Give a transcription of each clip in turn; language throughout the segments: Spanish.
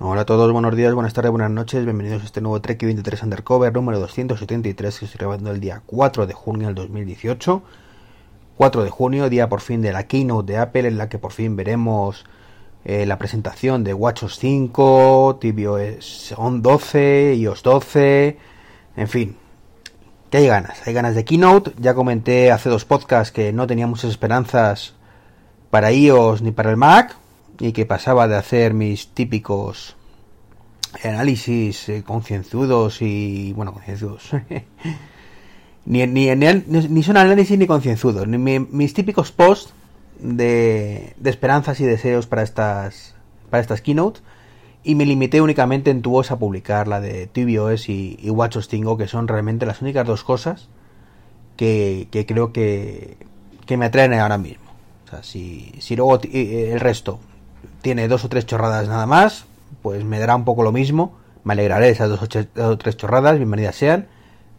Hola a todos, buenos días, buenas tardes, buenas noches, bienvenidos a este nuevo Trek 23 Undercover número 273 que estoy grabando el día 4 de junio del 2018. 4 de junio, día por fin de la keynote de Apple en la que por fin veremos eh, la presentación de WatchOS 5, tvOS 12, iOS 12, en fin, que hay ganas, hay ganas de keynote. Ya comenté hace dos podcasts que no tenía muchas esperanzas para iOS ni para el Mac y que pasaba de hacer mis típicos análisis eh, concienzudos y bueno concienzudos. Ni, ni, ni, son análisis ni concienzudos ni mis típicos posts de, de, esperanzas y deseos para estas para estas keynote y me limité únicamente en tu voz a publicar la de tvOS y, y WatchOS 5 que son realmente las únicas dos cosas que, que creo que, que me atraen ahora mismo. O sea, si, si luego eh, el resto tiene dos o tres chorradas nada más, pues me dará un poco lo mismo. Me alegraré de esas dos o tres chorradas, bienvenidas sean.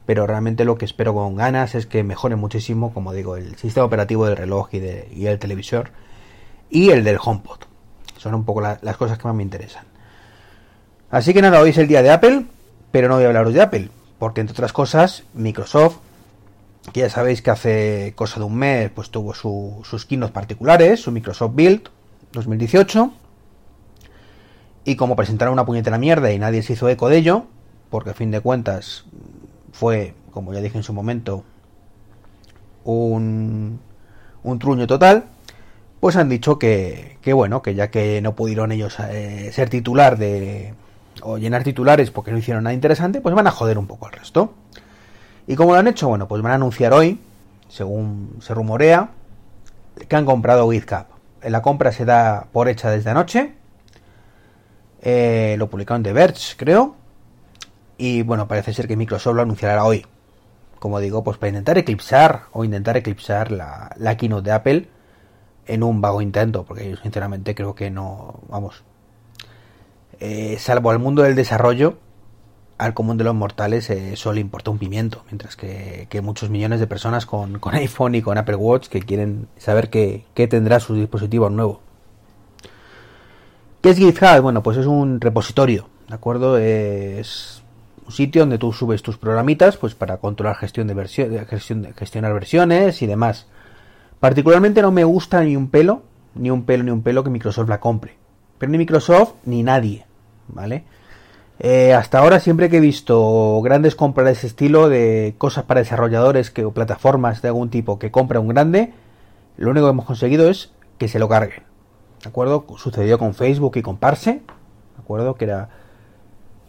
Pero realmente lo que espero con ganas es que mejore muchísimo, como digo, el sistema operativo del reloj y, de, el televisor. Y el del HomePod. Son un poco las cosas que más me interesan. Así que nada, hoy es el día de Apple, pero no voy a hablaros de Apple. Porque entre otras cosas, Microsoft, que ya sabéis que hace cosa de un mes, pues tuvo sus keynote particulares, su Microsoft Build, 2018. Y como presentaron una puñetera mierda y nadie se hizo eco de ello, porque a fin de cuentas fue, como ya dije en su momento, un, un truño total, pues han dicho que, que, bueno, que ya que no pudieron ellos eh, ser titular de o llenar titulares porque no hicieron nada interesante, pues van a joder un poco al resto. ¿Y como lo han hecho? Bueno, pues van a anunciar hoy, según se rumorea, que han comprado GitHub la compra se da por hecha desde anoche. Eh, lo publicaron de Verge, creo. Y bueno, parece ser que Microsoft lo anunciará hoy. Como digo, pues para intentar eclipsar o intentar eclipsar la, la keynote de Apple en un vago intento, porque yo sinceramente creo que no, vamos, eh, salvo al mundo del desarrollo, al común de los mortales eh, solo le importa un pimiento, mientras que, muchos millones de personas con, iPhone y con Apple Watch que quieren saber qué, tendrá su dispositivo nuevo. ¿Qué es GitHub? Bueno, pues es un repositorio, ¿de acuerdo? Es un sitio donde tú subes tus programitas pues para controlar gestión de versiones, gestionar versiones y demás. Particularmente no me gusta ni un pelo, ni un pelo, ni un pelo que Microsoft la compre. Pero ni Microsoft ni nadie, ¿vale? Eh, hasta ahora siempre que he visto grandes compras de ese estilo, de cosas para desarrolladores que, o plataformas de algún tipo que compra un grande, lo único que hemos conseguido es que se lo carguen. ¿De acuerdo? Sucedió con Facebook y con Parse, ¿de acuerdo? Que era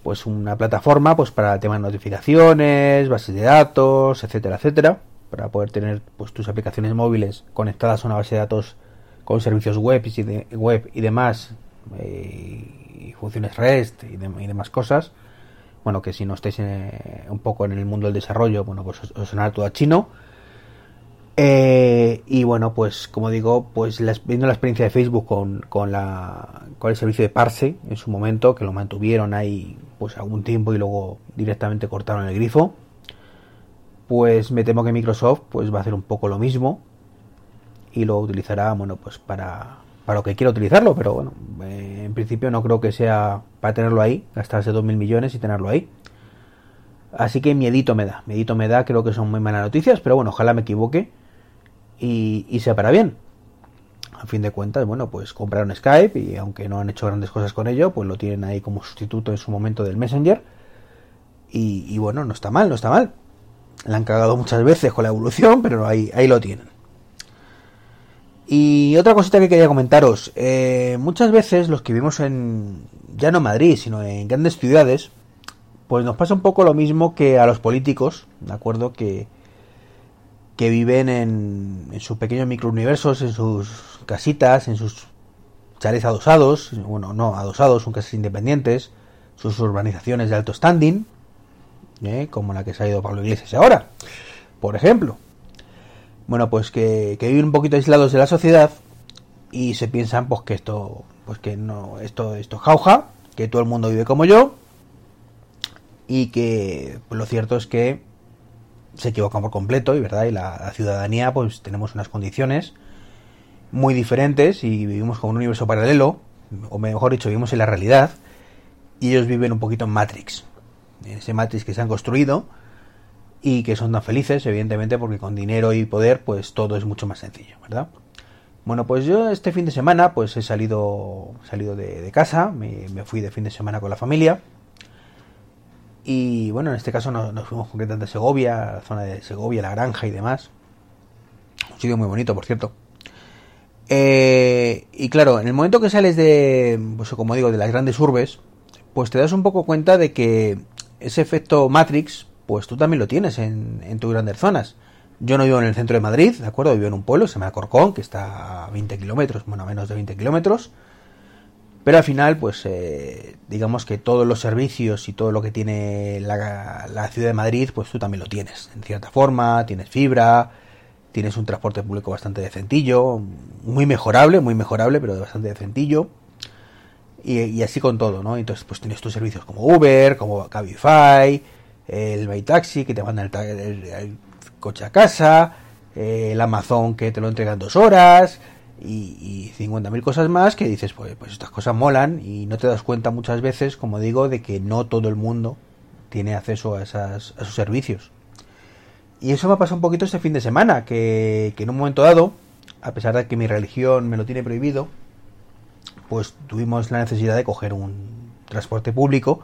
pues una plataforma pues para el tema de notificaciones, bases de datos, etcétera, etcétera, para poder tener pues tus aplicaciones móviles conectadas a una base de datos con servicios web y, demás y funciones REST y, demás cosas. Bueno, que si no estáis un poco en el mundo del desarrollo, bueno, pues os, sonará todo a chino. Eh, y bueno, pues como digo, pues viendo la experiencia de Facebook con, con, la, con el servicio de Parse en su momento, que lo mantuvieron ahí pues algún tiempo y luego directamente cortaron el grifo, pues me temo que Microsoft pues va a hacer un poco lo mismo y lo utilizará, bueno, pues para, para lo que quiero utilizarlo, pero bueno, eh, en principio no creo que sea para tenerlo ahí, gastarse 2.000 millones y tenerlo ahí. Así que miedito me da, miedito me da, creo que son muy malas noticias, pero bueno, ojalá me equivoque y, y sea para bien. A fin de cuentas, bueno, pues compraron Skype y aunque no han hecho grandes cosas con ello, pues lo tienen ahí como sustituto en su momento del Messenger. Y, y bueno, no está mal, no está mal. La han cagado muchas veces con la evolución, pero ahí, ahí lo tienen. Y otra cosita que quería comentaros, eh, muchas veces los que vivimos en, ya no en Madrid, sino en grandes ciudades, pues nos pasa un poco lo mismo que a los políticos, ¿de acuerdo? Que, que viven en, en sus pequeños microuniversos, en sus casitas, en sus chales adosados, bueno, no adosados, son casas independientes, sus urbanizaciones de alto standing, ¿eh? como la que se ha ido Pablo Iglesias ahora, por ejemplo bueno, pues que, viven un poquito aislados de la sociedad y se piensan pues que esto, pues que no, esto, esto es jauja, que todo el mundo vive como yo y que pues lo cierto es que se equivocan por completo y verdad y la, ciudadanía pues tenemos unas condiciones muy diferentes y vivimos con un universo paralelo o mejor dicho vivimos en la realidad y ellos viven un poquito en Matrix, en ese Matrix que se han construido y que son tan felices, evidentemente, porque con dinero y poder, pues todo es mucho más sencillo, ¿verdad? Bueno, pues yo este fin de semana, pues he salido, salido de, casa, me, fui de fin de semana con la familia. Y bueno, en este caso nos, fuimos concretamente a Segovia, la zona de Segovia, la granja y demás. Un sitio muy bonito, por cierto. Eh, y claro, en el momento que sales de, pues como digo, de las grandes urbes, pues te das un poco cuenta de que ese efecto Matrix, pues tú también lo tienes en, en tus grandes zonas. Yo no vivo en el centro de Madrid, ¿de acuerdo? Vivo en un pueblo, se llama Corcón, que está a 20 kilómetros, bueno, a menos de 20 kilómetros. Pero al final, pues eh, digamos que todos los servicios y todo lo que tiene la, la, ciudad de Madrid, pues tú también lo tienes, en cierta forma, tienes fibra, tienes un transporte público bastante decentillo, muy mejorable, muy mejorable, pero bastante decentillo. Y, así con todo, ¿no? Entonces, pues tienes tus servicios como Uber, como Cabify, el ByTaxi, que te manda el, coche a casa, eh, el Amazon que te lo entrega en dos horas, y, y 50.000 cosas más que dices, pues, pues estas cosas molan y no te das cuenta muchas veces, como digo, de que no todo el mundo tiene acceso a, esas, a esos servicios. Y eso me ha pasado un poquito este fin de semana, que, en un momento dado, a pesar de que mi religión me lo tiene prohibido, pues tuvimos la necesidad de coger un transporte público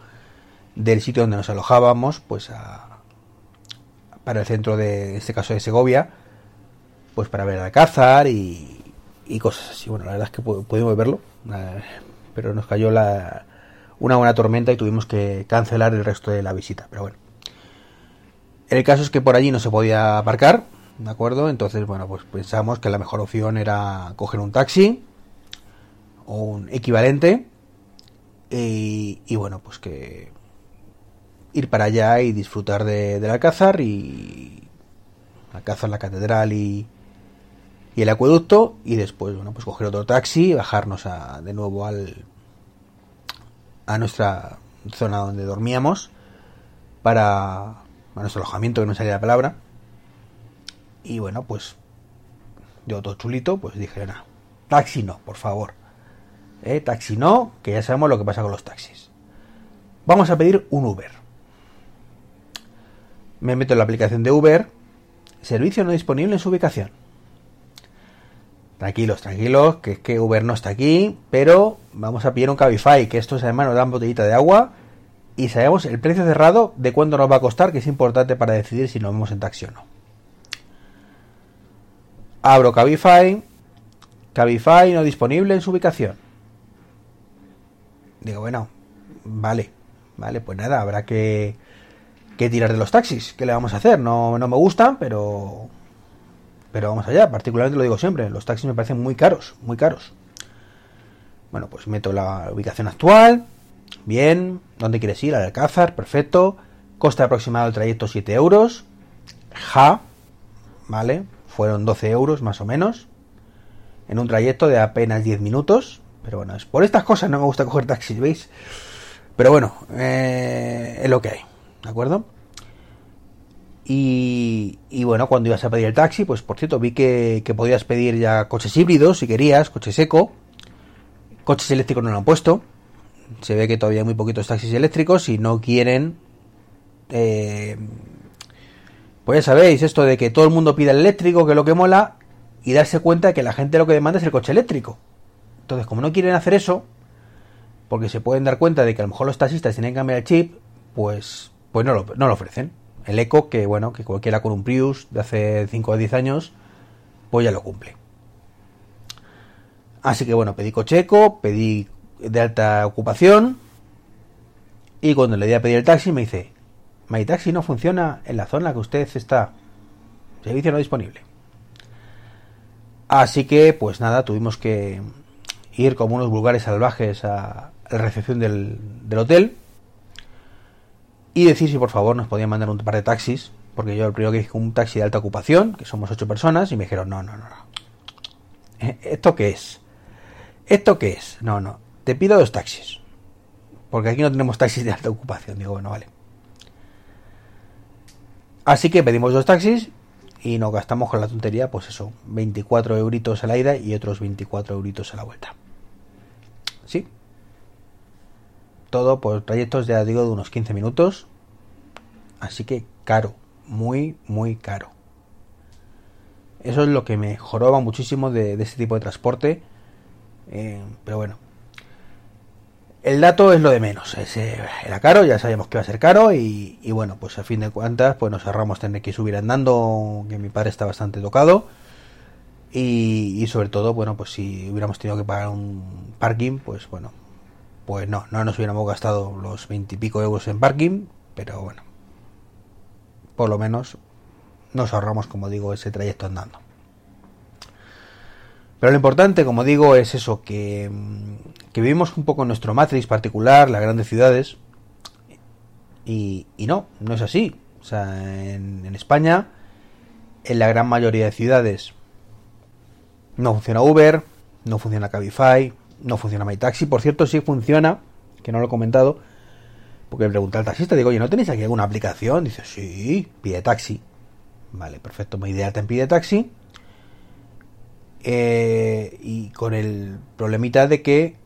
del sitio donde nos alojábamos, pues a, para el centro de, en este caso de Segovia, pues para ver al Alcázar y, y cosas así. Bueno, la verdad es que pudimos verlo, eh, pero nos cayó la, una buena tormenta y tuvimos que cancelar el resto de la visita. Pero bueno, el caso es que por allí no se podía aparcar, ¿de acuerdo? Entonces, bueno, pues pensamos que la mejor opción era coger un taxi o un equivalente y, bueno, pues que ir para allá y disfrutar de, del Alcázar y Alcázar, la catedral y, y el acueducto y después, bueno, pues coger otro taxi y bajarnos a, de nuevo al a nuestra zona donde dormíamos para nuestro alojamiento, que no salía la palabra. Y bueno, pues yo todo chulito, pues dije, nada, taxi no, por favor. ¿Eh? Taxi no, que ya sabemos lo que pasa con los taxis. Vamos a pedir un Uber. Me meto en la aplicación de Uber. Servicio no disponible en su ubicación. Tranquilos, tranquilos, que es que Uber no está aquí, pero vamos a pedir un Cabify, que estos además nos dan botellita de agua y sabemos el precio cerrado de cuánto nos va a costar, que es importante para decidir si nos vemos en taxi o no. Abro Cabify, Cabify no disponible en su ubicación. Digo, bueno, vale, vale, pues nada, habrá que, que tirar de los taxis. ¿Qué le vamos a hacer? No, no me gustan, pero pero vamos allá, particularmente lo digo siempre, los taxis me parecen muy caros, muy caros. Bueno, pues meto la ubicación actual, Bien, ¿dónde quieres ir? Al Alcázar, perfecto. Coste aproximado del trayecto 7 euros. Ja, ¿vale? Fueron 12 euros más o menos. En un trayecto de apenas 10 minutos. Pero bueno, es por estas cosas no me gusta coger taxis, ¿veis? Pero bueno, eh, es lo que hay, ¿de acuerdo? Y, y, bueno, cuando ibas a pedir el taxi, pues por cierto, vi que, podías pedir ya coches híbridos si querías, coches eco. Coches eléctricos no lo han puesto se ve que todavía hay muy poquitos taxis eléctricos y no quieren eh, pues ya sabéis esto de que todo el mundo pida el eléctrico que es lo que mola y darse cuenta de que la gente lo que demanda es el coche eléctrico entonces como no quieren hacer eso porque se pueden dar cuenta de que a lo mejor los taxistas tienen que cambiar el chip pues pues no lo, ofrecen el eco que bueno que cualquiera con un Prius de hace 5 o 10 años pues ya lo cumple así que bueno pedí coche eco pedí de alta ocupación y cuando le di a pedir el taxi me dice, My Taxi no funciona en la zona que usted está. Servicio no disponible. Así que, pues nada, tuvimos que ir como unos vulgares salvajes a, la recepción del, hotel y decir si por favor nos podían mandar un par de taxis, porque yo el primero que dije un taxi de alta ocupación, que somos ocho personas, y me dijeron, no, no, no. ¿Eh? ¿Esto qué es? ¿Esto qué es? No, no te pido dos taxis. Porque aquí no tenemos taxis de alta ocupación. Digo, bueno, vale. Así que pedimos dos taxis y nos gastamos con la tontería, pues eso, 24 euritos a la ida y otros 24 euritos a la vuelta. ¿Sí? Todo por trayectos, ya digo, de unos 15 minutos. Así que caro, muy, muy caro. Eso es lo que me joroba muchísimo de, este tipo de transporte. Eh, pero bueno. El dato es lo de menos. Ese era caro, ya sabíamos que iba a ser caro. Y, bueno, pues a fin de cuentas, pues nos ahorramos tener que subir andando, que mi padre está bastante tocado. Y, y, sobre todo, bueno, pues si hubiéramos tenido que pagar un parking, pues bueno, pues no, no nos hubiéramos gastado los veintipico euros en parking, pero bueno, por lo menos nos ahorramos, como digo, ese trayecto andando. Pero lo importante, como digo, es eso, que, que vivimos un poco en nuestro matriz particular, las grandes ciudades, y, y no, no es así. O sea, en España, en la gran mayoría de ciudades, no funciona Uber, no funciona Cabify, no funciona MyTaxi. Por cierto, sí funciona, que no lo he comentado, porque me pregunté al taxista, digo, oye, ¿no tenéis aquí alguna aplicación? Dice, sí, pide taxi. Vale, perfecto, me ideate en pide taxi. Eh, y con el problemita de que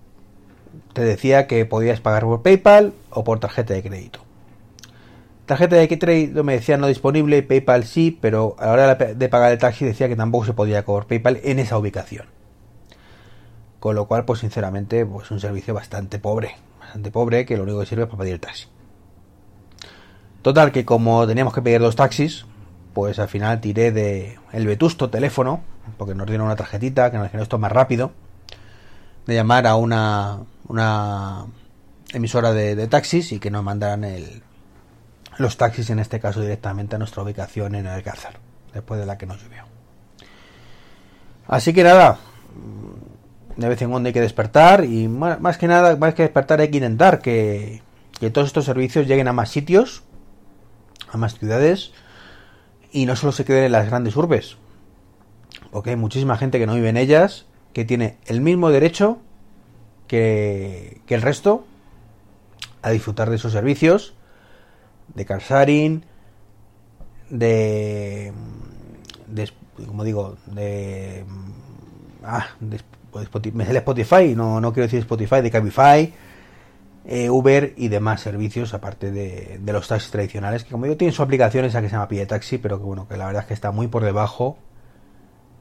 te decía que podías pagar por PayPal o por tarjeta de crédito. Tarjeta de crédito me decía no disponible, PayPal sí, pero a la hora de pagar el taxi decía que tampoco se podía cobrar PayPal en esa ubicación. Con lo cual, pues sinceramente, pues un servicio bastante pobre. Bastante pobre que lo único que sirve es para pedir el taxi. Total, que como teníamos que pedir dos taxis, pues al final tiré de el vetusto teléfono, porque nos dieron una tarjetita que nos dijeron esto más rápido, de llamar a una, una emisora de, taxis y que nos mandaran el, los taxis, en este caso directamente a nuestra ubicación en el Alcázar, después de la que nos llovió. Así que nada, de vez en cuando hay que despertar y más que nada, más que despertar hay que intentar que, todos estos servicios lleguen a más sitios, a más ciudades y no solo se queden en las grandes urbes, porque hay muchísima gente que no vive en ellas, que tiene el mismo derecho que, el resto a disfrutar de esos servicios, de carsharing, de, de como digo, de, ah, de pues, me sale Spotify, no, no quiero decir Spotify, de Cabify, eh, Uber y demás servicios, aparte de, los taxis tradicionales, que como digo, tienen su aplicación esa que se llama Pie Taxi, pero que bueno, que la verdad es que está muy por debajo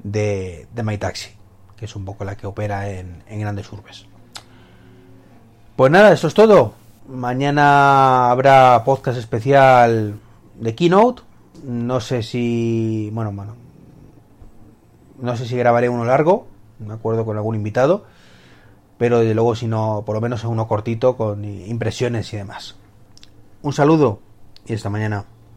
de, de MyTaxi, que es un poco la que opera en, en grandes urbes. Pues nada, eso es todo. Mañana habrá podcast especial de Keynote. No sé si. Bueno, bueno. No sé si grabaré uno largo me acuerdo con algún invitado, pero desde luego si no, por lo menos uno cortito con impresiones y demás. Un saludo y hasta mañana.